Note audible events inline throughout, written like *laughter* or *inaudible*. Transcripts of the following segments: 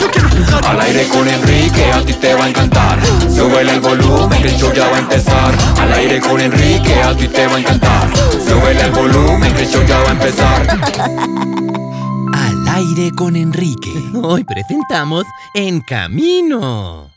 Yo quiero. Al aire con Enrique, a ti te va a encantar. Súbele el volumen, que el show ya va a empezar. Al aire con Enrique, a ti te va a encantar. Súbele el volumen, que el show ya va a empezar. *laughs* Al aire con Enrique. Hoy presentamos En Camino.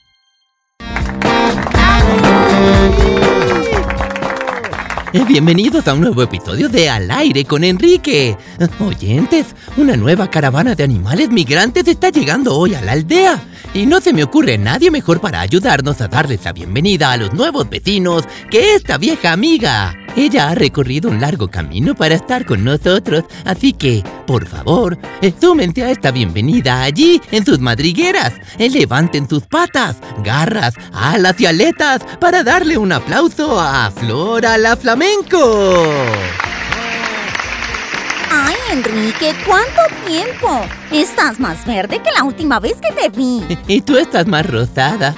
*laughs* Bienvenidos a un nuevo episodio de Al aire con Enrique. Oyentes, una nueva caravana de animales migrantes está llegando hoy a la aldea. Y no se me ocurre nadie mejor para ayudarnos a darles la bienvenida a los nuevos vecinos que esta vieja amiga. Ella ha recorrido un largo camino para estar con nosotros, así que, por favor, eh, súmense a esta bienvenida allí, en sus madrigueras. Eh, Levanten sus patas, garras, alas y aletas para darle un aplauso a Flora la Flamenco. Ay, Enrique, ¿cuánto tiempo? Estás más verde que la última vez que te vi. *laughs* Y tú estás más rosada.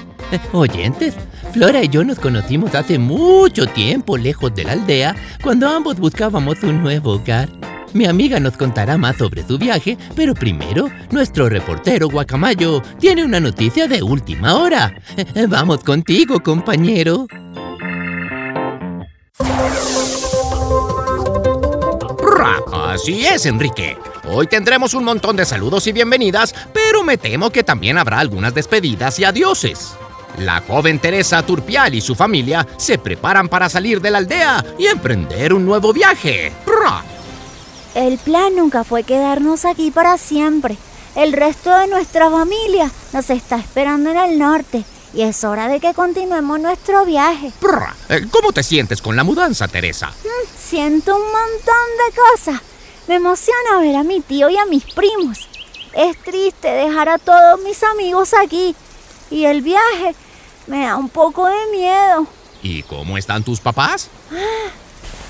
Oyentes, Flora y yo nos conocimos hace mucho tiempo lejos de la aldea, cuando ambos buscábamos un nuevo hogar. Mi amiga nos contará más sobre su viaje, pero primero, nuestro reportero Guacamayo tiene una noticia de última hora. *laughs* Vamos contigo, compañero. Así es, Enrique. Hoy tendremos un montón de saludos y bienvenidas, pero me temo que también habrá algunas despedidas y adioses. La joven Teresa Turpial y su familia se preparan para salir de la aldea y emprender un nuevo viaje. El plan nunca fue quedarnos aquí para siempre. El resto de nuestra familia nos está esperando en el norte y es hora de que continuemos nuestro viaje. Eh, ¿Cómo te sientes con la mudanza, Teresa? Siento un montón de cosas. Me emociona ver a mi tío y a mis primos. Es triste dejar a todos mis amigos aquí y el viaje me da un poco de miedo. ¿Y cómo están tus papás?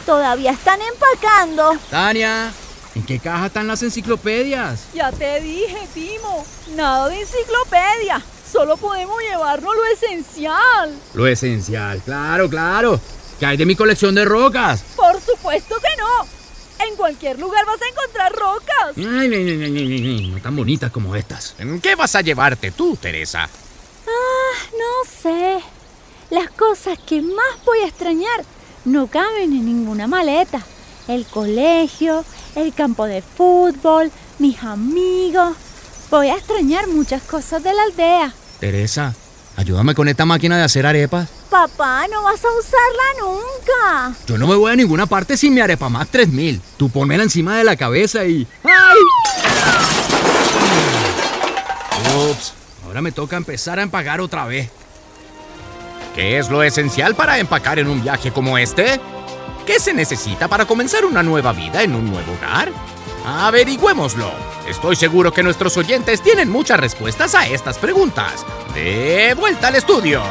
Todavía están empacando. Tania, ¿en qué caja están las enciclopedias? Ya te dije, Timo, nada de enciclopedia. Solo podemos llevarnos lo esencial. Lo esencial, claro, claro. ¿Qué hay de mi colección de rocas? Por supuesto que no. En cualquier lugar vas a encontrar rocas. Ay, ay, ay, ay, ay, ay, no tan bonitas como estas. ¿Qué vas a llevarte tú, Teresa? No sé. Las cosas que más voy a extrañar no caben en ninguna maleta. El colegio, el campo de fútbol, mis amigos. Voy a extrañar muchas cosas de la aldea. Teresa, ayúdame con esta máquina de hacer arepas. Papá, no vas a usarla nunca. Yo no me voy a ninguna parte sin mi arepa Max 3000. Tú ponmela encima de la cabeza y... ¡Ay! Ups, ahora me toca empezar a empacar otra vez. ¿Qué es lo esencial para empacar en un viaje como este? ¿Qué se necesita para comenzar una nueva vida en un nuevo hogar? Averigüémoslo. Estoy seguro que nuestros oyentes tienen muchas respuestas a estas preguntas. De vuelta al estudio.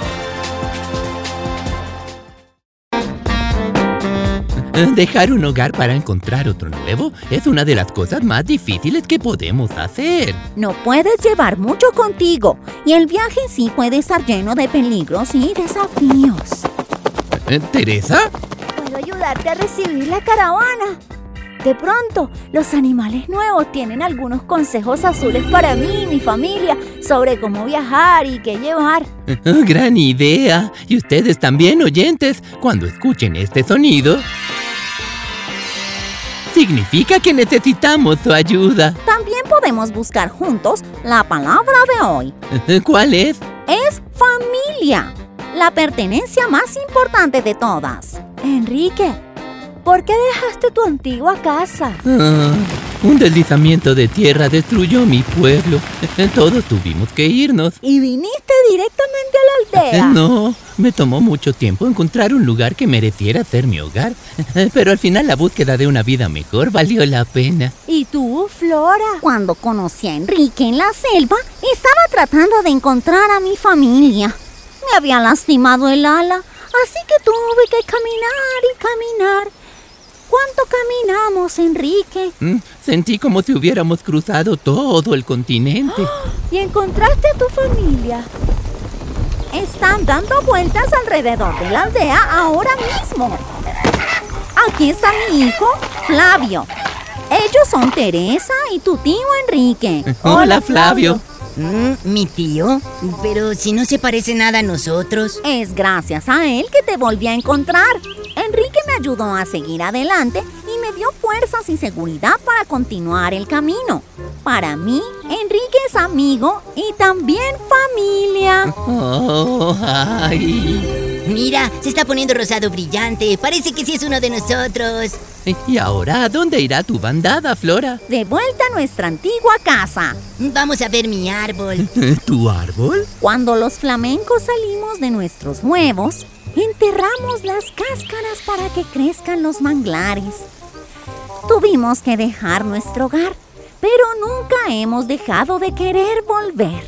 Dejar un hogar para encontrar otro nuevo es una de las cosas más difíciles que podemos hacer. No puedes llevar mucho contigo y el viaje en sí puede estar lleno de peligros y desafíos. Eh, ¿Teresa? Puedo ayudarte a recibir la caravana. De pronto, los animales nuevos tienen algunos consejos azules para mí y mi familia sobre cómo viajar y qué llevar. Eh, *laughs* Gran idea. Y ustedes también, oyentes, cuando escuchen este sonido, significa que necesitamos su ayuda. También podemos buscar juntos la palabra de hoy. *laughs* ¿Cuál es? Es familia, la pertenencia más importante de todas. Enrique, ¿por qué dejaste tu antigua casa? Ah, Un deslizamiento de tierra destruyó mi pueblo. Todos tuvimos que irnos. ¿Y viniste directamente a la aldea? No, me tomó mucho tiempo encontrar un lugar que mereciera ser mi hogar. *laughs* Pero al final la búsqueda de una vida mejor valió la pena. ¿Y tú, Flora? Cuando conocí a Enrique en la selva, estaba tratando de encontrar a mi familia. Me había lastimado el ala, así que tuve que caminar y caminar. ¿Cuánto caminamos, Enrique? Mm, Sentí como si hubiéramos cruzado todo el continente. *gasps* ¿Y encontraste a tu familia? Están dando vueltas alrededor de la aldea ahora mismo. Aquí está mi hijo, Flavio. Ellos son Teresa y tu tío Enrique. *laughs* Hola, Flavio. Mm, mi tío, pero si no se parece nada a nosotros. Es gracias a él que te volví a encontrar. Enrique me ayudó a seguir adelante y me dio fuerzas y seguridad para continuar el camino. Para mí, Enrique es amigo y también familia. Oh, ay. Mira, se está poniendo rosado brillante. Parece que sí es uno de nosotros. ¿Y ahora a dónde irá tu bandada, Flora? De vuelta a nuestra antigua casa. Vamos a ver mi árbol. *laughs* ¿Tu árbol? Cuando los flamencos salimos de nuestros huevos, enterramos las cáscaras para que crezcan los manglares. Tuvimos que dejar nuestro hogar, pero nunca hemos dejado de querer volver.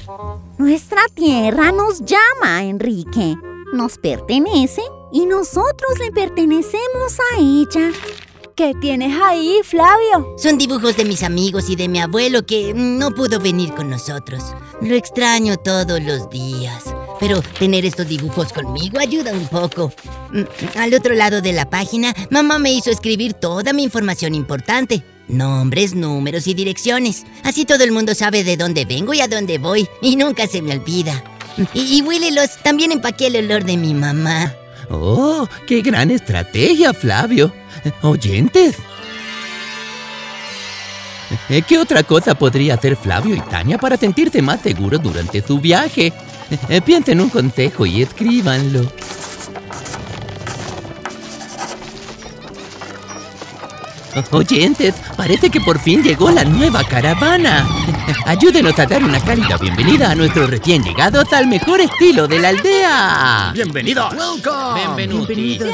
Nuestra tierra nos llama, Enrique. Nos pertenece y nosotros le pertenecemos a ella. ¿Qué tienes ahí, Flavio? Son dibujos de mis amigos y de mi abuelo que no pudo venir con nosotros. Lo extraño todos los días. Pero tener estos dibujos conmigo ayuda un poco. Mm, Al otro lado de la página, mamá me hizo escribir toda mi información importante. Nombres, números y direcciones. Así todo el mundo sabe de dónde vengo y a dónde voy. Y nunca se me olvida. Y, y huélelos, también empaqué el olor de mi mamá. Oh, qué gran estrategia, Flavio. Oyentes. ¿Qué otra cosa podría hacer Flavio y Tania para sentirse más seguros durante su viaje? *laughs* Eh, Piensen un consejo y escríbanlo. Oyentes, parece que por fin llegó la nueva caravana. *laughs* Ayúdenos a dar una cálida bienvenida a nuestros recién llegados al mejor estilo de la aldea. Bienvenidos. Bienvenidos. Bienvenido.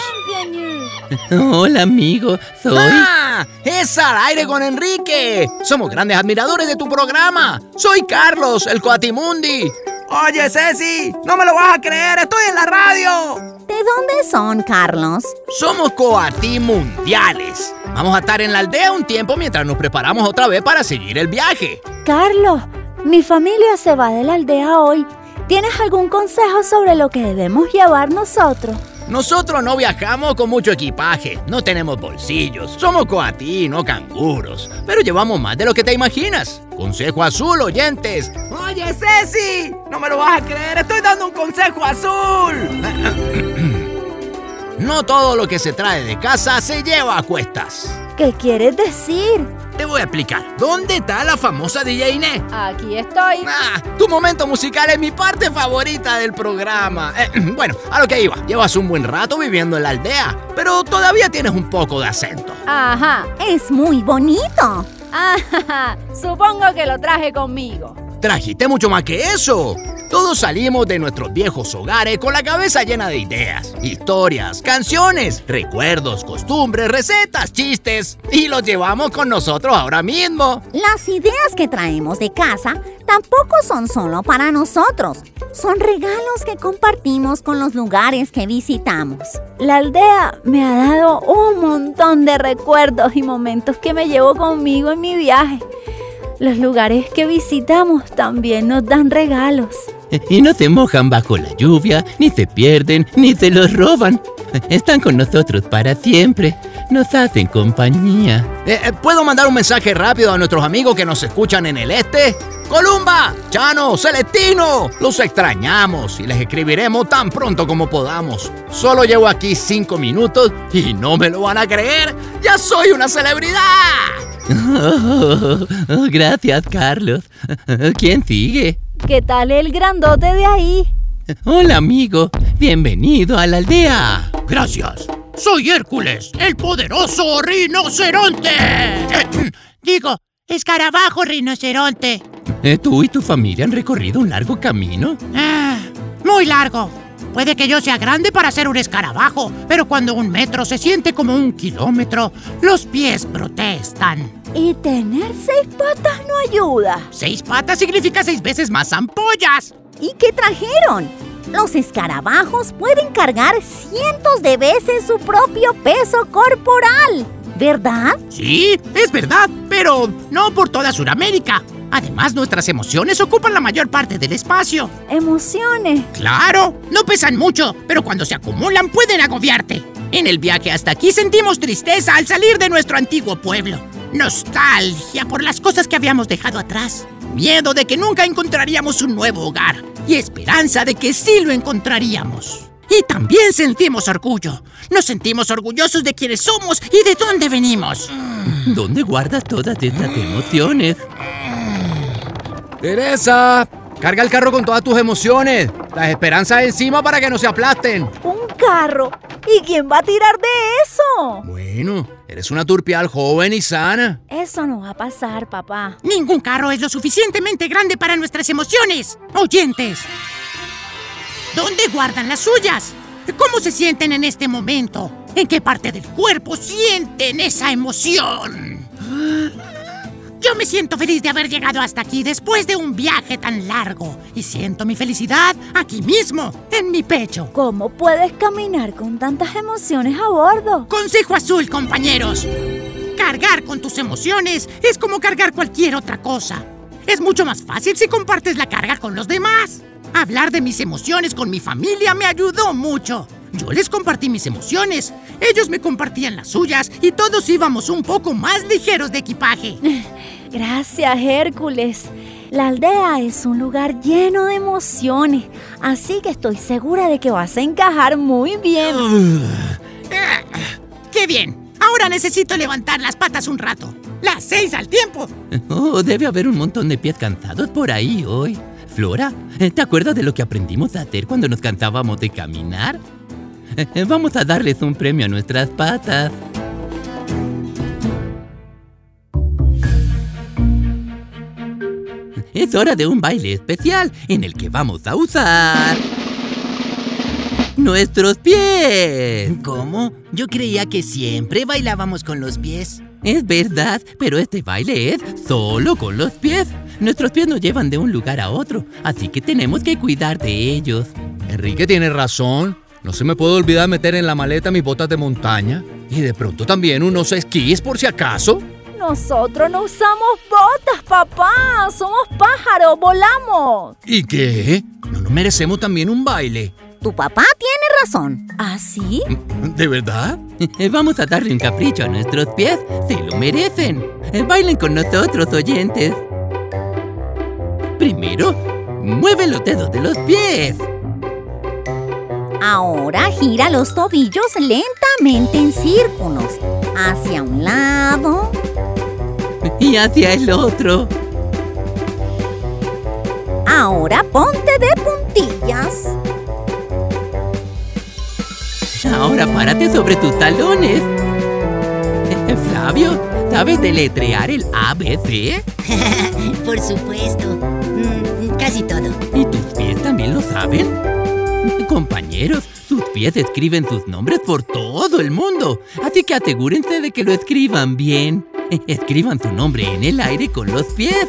*laughs* Hola, amigo. Soy. ¡Ah! ¡Es al aire con Enrique! Somos grandes admiradores de tu programa. Soy Carlos, el Coatimundi. Oye, Ceci, no me lo vas a creer, estoy en la radio. ¿De dónde son, Carlos? Somos Coatimundiales. Vamos a estar en la aldea un tiempo mientras nos preparamos otra vez para seguir el viaje. Carlos, mi familia se va de la aldea hoy. ¿Tienes algún consejo sobre lo que debemos llevar nosotros? Nosotros no viajamos con mucho equipaje, no tenemos bolsillos, somos coatí, no canguros, pero llevamos más de lo que te imaginas. Consejo azul, oyentes. Oye, Ceci, no me lo vas a creer, estoy dando un consejo azul. *clears throat* No todo lo que se trae de casa se lleva a cuestas. ¿Qué quieres decir? Te voy a explicar. ¿Dónde está la famosa DJ Inés? Aquí estoy. Ah, tu momento musical es mi parte favorita del programa. Eh, *clears throat* bueno, a lo que iba. Llevas un buen rato viviendo en la aldea, pero todavía tienes un poco de acento. Ajá. Es muy bonito. Ajá. *laughs* Supongo que lo traje conmigo. Trajiste mucho más que eso. Todos salimos de nuestros viejos hogares con la cabeza llena de ideas, historias, canciones, recuerdos, costumbres, recetas, chistes y los llevamos con nosotros ahora mismo. Las ideas que traemos de casa tampoco son solo para nosotros. Son regalos que compartimos con los lugares que visitamos. La aldea me ha dado un montón de recuerdos y momentos que me llevo conmigo en mi viaje. Los lugares que visitamos también nos dan regalos. Y no se mojan bajo la lluvia, ni se pierden, ni se los roban. Están con nosotros para siempre. Nos hacen compañía. Eh, eh, ¿Puedo mandar un mensaje rápido a nuestros amigos que nos escuchan en el este? Columba, Chano, Celestino, los extrañamos y les escribiremos tan pronto como podamos. Solo llevo aquí cinco minutos y no me lo van a creer. ¡Ya soy una celebridad! Oh, *laughs* oh, gracias, Carlos. ¿Quién sigue? ¿Qué tal el grandote de ahí? Hola, amigo. Bienvenido a la aldea. Gracias. Soy Hércules, el poderoso rinoceronte. Eh, *clears throat* digo, Escarabajo rinoceronte. Eh, ¿Tú y tu familia han recorrido un largo camino? Ah, muy largo. Puede que yo sea grande para ser un escarabajo, pero cuando un metro se siente como un kilómetro, los pies protestan. Y tener seis patas no ayuda. Seis patas significa seis veces más ampollas. ¿Y qué trajeron? Los escarabajos pueden cargar cientos de veces su propio peso corporal, ¿verdad? Sí, es verdad, pero no por toda Sudamérica. Además, nuestras emociones ocupan la mayor parte del espacio. Emociones. Claro, no pesan mucho, pero cuando se acumulan pueden agobiarte. En el viaje hasta aquí sentimos tristeza al salir de nuestro antiguo pueblo. Nostalgia por las cosas que habíamos dejado atrás. Miedo de que nunca encontraríamos un nuevo hogar. Y esperanza de que sí lo encontraríamos. Y también sentimos orgullo. Nos sentimos orgullosos de quienes somos y de dónde venimos. ¿Dónde guardas todas estas emociones? Teresa, carga el carro con todas tus emociones. Las esperanzas encima para que no se aplasten. Un carro. ¿Y quién va a tirar de eso? Bueno, eres una turpial joven y sana. Eso no va a pasar, papá. Ningún carro es lo suficientemente grande para nuestras emociones. Oyentes. ¿Dónde guardan las suyas? ¿Cómo se sienten en este momento? ¿En qué parte del cuerpo sienten esa emoción? Yo me siento feliz de haber llegado hasta aquí después de un viaje tan largo y siento mi felicidad aquí mismo, en mi pecho. ¿Cómo puedes caminar con tantas emociones a bordo? Consejo azul, compañeros. Cargar con tus emociones es como cargar cualquier otra cosa. Es mucho más fácil si compartes la carga con los demás. Hablar de mis emociones con mi familia me ayudó mucho. Yo les compartí mis emociones, ellos me compartían las suyas y todos íbamos un poco más ligeros de equipaje. *laughs* Gracias, Hércules. La aldea es un lugar lleno de emociones, así que estoy segura de que vas a encajar muy bien. Ah, ¡Qué bien! Ahora necesito levantar las patas un rato. Las seis al tiempo. Oh, debe haber un montón de pies cansados por ahí hoy. Flora, ¿te acuerdas de lo que aprendimos a hacer cuando nos cansábamos de caminar? Vamos a darles un premio a nuestras patas. Es hora de un baile especial en el que vamos a usar nuestros pies. ¿Cómo? Yo creía que siempre bailábamos con los pies. Es verdad, pero este baile es solo con los pies. Nuestros pies nos llevan de un lugar a otro, así que tenemos que cuidar de ellos. Enrique tiene razón. No se me puede olvidar meter en la maleta mis botas de montaña. Y de pronto también unos esquís por si acaso. Nosotros no usamos botas, papá. Somos pájaros, volamos. ¿Y qué? ¿No nos merecemos también un baile? Tu papá tiene razón. ¿Ah, sí? ¿De verdad? Vamos a darle un capricho a nuestros pies. Se lo merecen. Bailen con nosotros, oyentes. Primero, mueve los dedos de los pies. Ahora gira los tobillos lentamente en círculos, hacia un lado y hacia el otro. Ahora ponte de puntillas. Ahora párate sobre tus talones. Flavio, ¿sabes deletrear el ABC? *laughs* Por supuesto. Mm, casi todo. ¿Y tus pies también lo saben? Compañeros, sus pies escriben sus nombres por todo el mundo, así que asegúrense de que lo escriban bien. *laughs* Escriban su nombre en el aire con los pies.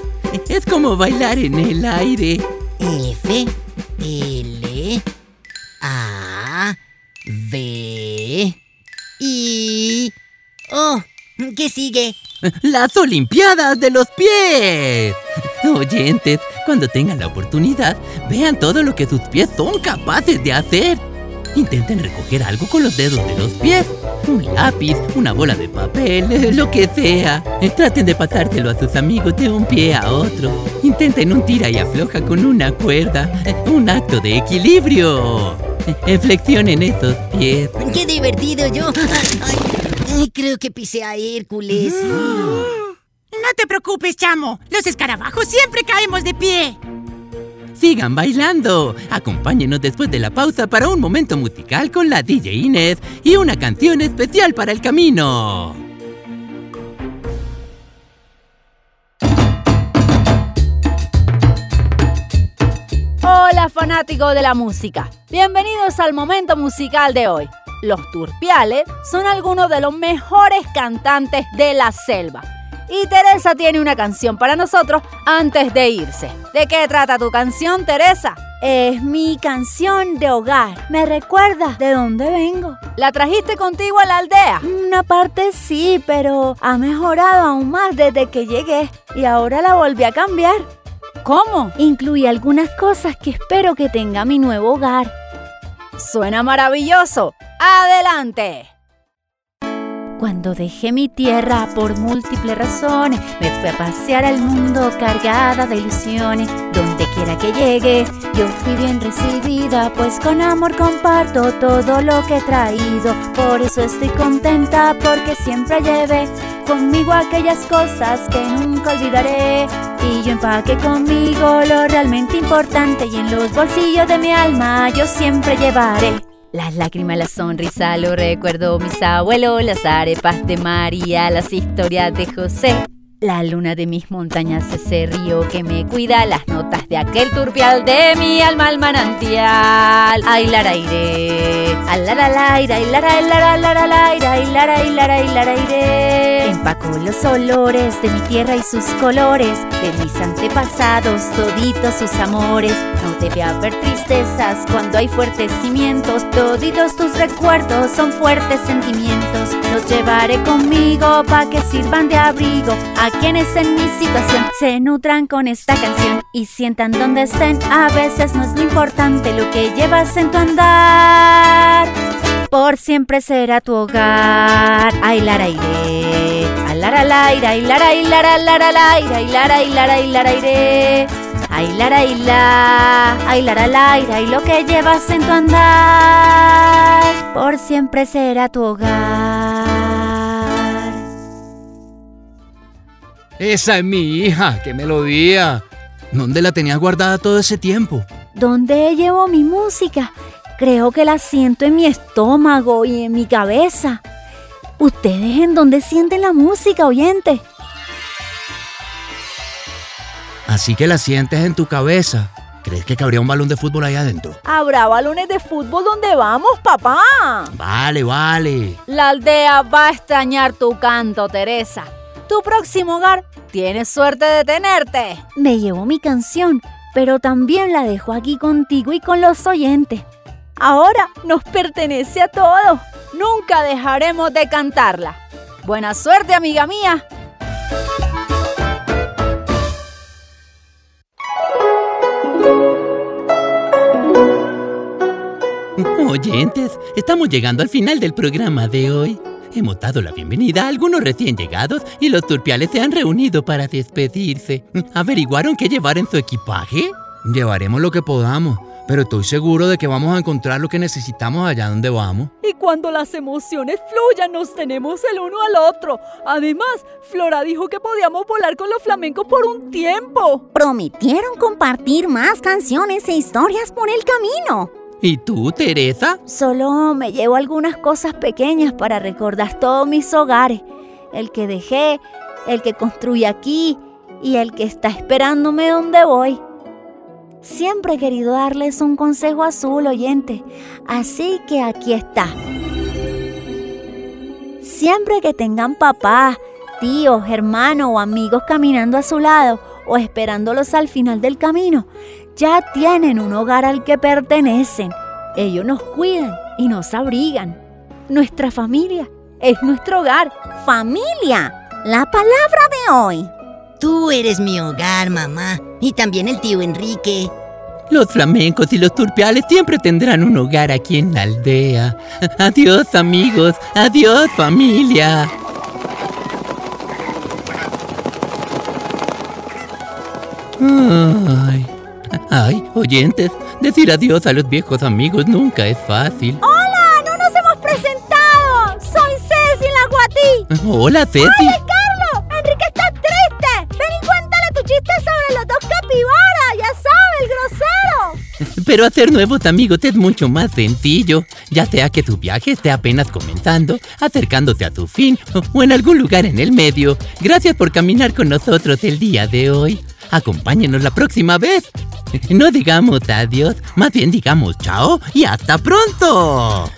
Es como bailar en el aire. F, L, A, B, I. Oh, ¿qué sigue? *laughs* Las Olimpiadas de los pies. Oyentes, cuando tengan la oportunidad, vean todo lo que sus pies son capaces de hacer. Intenten recoger algo con los dedos de los pies. Un lápiz, una bola de papel, lo que sea. Traten de pasárselo a sus amigos de un pie a otro. Intenten un tira y afloja con una cuerda. Un acto de equilibrio. Flexionen esos pies. ¡Qué divertido yo! *laughs* Ay, creo que pisé a Hércules. No te preocupes, chamo. Los escarabajos siempre caemos de pie sigan bailando. Acompáñenos después de la pausa para un momento musical con la DJ Inés y una canción especial para el camino. Hola fanáticos de la música, bienvenidos al momento musical de hoy. Los Turpiales son algunos de los mejores cantantes de la selva y Teresa tiene una canción para nosotros antes de irse. ¿De qué trata tu canción, Teresa? Es mi canción de hogar. Me recuerda de dónde vengo. ¿La trajiste contigo a la aldea? Una parte sí, pero ha mejorado aún más desde que llegué y ahora la volví a cambiar. ¿Cómo? Incluí algunas cosas que espero que tenga mi nuevo hogar. Suena maravilloso. ¡Adelante! Cuando dejé mi tierra por múltiples razones, me fui a pasear al mundo cargada de ilusiones. Donde quiera que llegue, yo fui bien recibida, pues con amor comparto todo lo que he traído. Por eso estoy contenta, porque siempre llevé conmigo aquellas cosas que nunca olvidaré. Y yo empaqué conmigo lo realmente importante y en los bolsillos de mi alma yo siempre llevaré. Las lágrimas, la sonrisa, lo recuerdo mis abuelos, las arepas de María, las historias de José. La luna de mis montañas, ese río que me cuida, las notas de aquel turpial de mi alma al manantial. Ay, la aire, al la la la ay la la Empaco los olores de mi tierra y sus colores, de mis antepasados, toditos sus amores. No debe haber tristezas cuando hay fuertes cimientos, toditos tus recuerdos son fuertes sentimientos. Los llevaré conmigo pa' que sirvan de abrigo a quienes en mi situación se nutran con esta canción y sientan donde estén. A veces no es lo importante lo que llevas en tu andar. Por siempre será tu hogar. Ay, lara iré. Ay, lara laira, ay, lara, ay, lara, lara, laira, ay, lara, ay, lara, ay, lara iré. Ay, lara, ay, la, ay, lara, laira, y lo que llevas en tu andar. Por siempre será tu hogar. Esa es mi hija, qué melodía. ¿Dónde la tenías guardada todo ese tiempo? ¿Dónde llevo mi música? Creo que la siento en mi estómago y en mi cabeza. ¿Ustedes en dónde sienten la música, oyente? Así que la sientes en tu cabeza. ¿Crees que cabría un balón de fútbol ahí adentro? ¿Habrá balones de fútbol donde vamos, papá? Vale, vale. La aldea va a extrañar tu canto, Teresa. Tu próximo hogar tiene suerte de tenerte. Me llevo mi canción, pero también la dejo aquí contigo y con los oyentes. Ahora nos pertenece a todos. Nunca dejaremos de cantarla. Buena suerte, amiga mía. Oyentes, estamos llegando al final del programa de hoy. Hemos dado la bienvenida a algunos recién llegados y los turpiales se han reunido para despedirse. ¿Averiguaron qué llevar en su equipaje? Llevaremos lo que podamos, pero estoy seguro de que vamos a encontrar lo que necesitamos allá donde vamos. Y cuando las emociones fluyan, nos tenemos el uno al otro. Además, Flora dijo que podíamos volar con los flamencos por un tiempo. Prometieron compartir más canciones e historias por el camino. ¿Y tú, Teresa? Solo me llevo algunas cosas pequeñas para recordar todos mis hogares. El que dejé, el que construí aquí y el que está esperándome donde voy. Siempre he querido darles un consejo azul, oyente, así que aquí está. Siempre que tengan papás, tíos, hermanos o amigos caminando a su lado o esperándolos al final del camino, ya tienen un hogar al que pertenecen. Ellos nos cuidan y nos abrigan. Nuestra familia es nuestro hogar. Familia, la palabra de hoy. Tú eres mi hogar, mamá. Y también el tío Enrique. Los flamencos y los turpiales siempre tendrán un hogar aquí en la aldea. Adiós amigos, adiós familia. Ay, ay, oyentes, decir adiós a los viejos amigos nunca es fácil. ¡Hola! ¡No nos hemos presentado! ¡Soy Ceci la Guatí! Hola, Ceci. Pero hacer nuevos amigos es mucho más sencillo, ya sea que tu viaje esté apenas comenzando, acercándose a su fin o en algún lugar en el medio. Gracias por caminar con nosotros el día de hoy. Acompáñenos la próxima vez. No digamos adiós, más bien digamos chao y hasta pronto.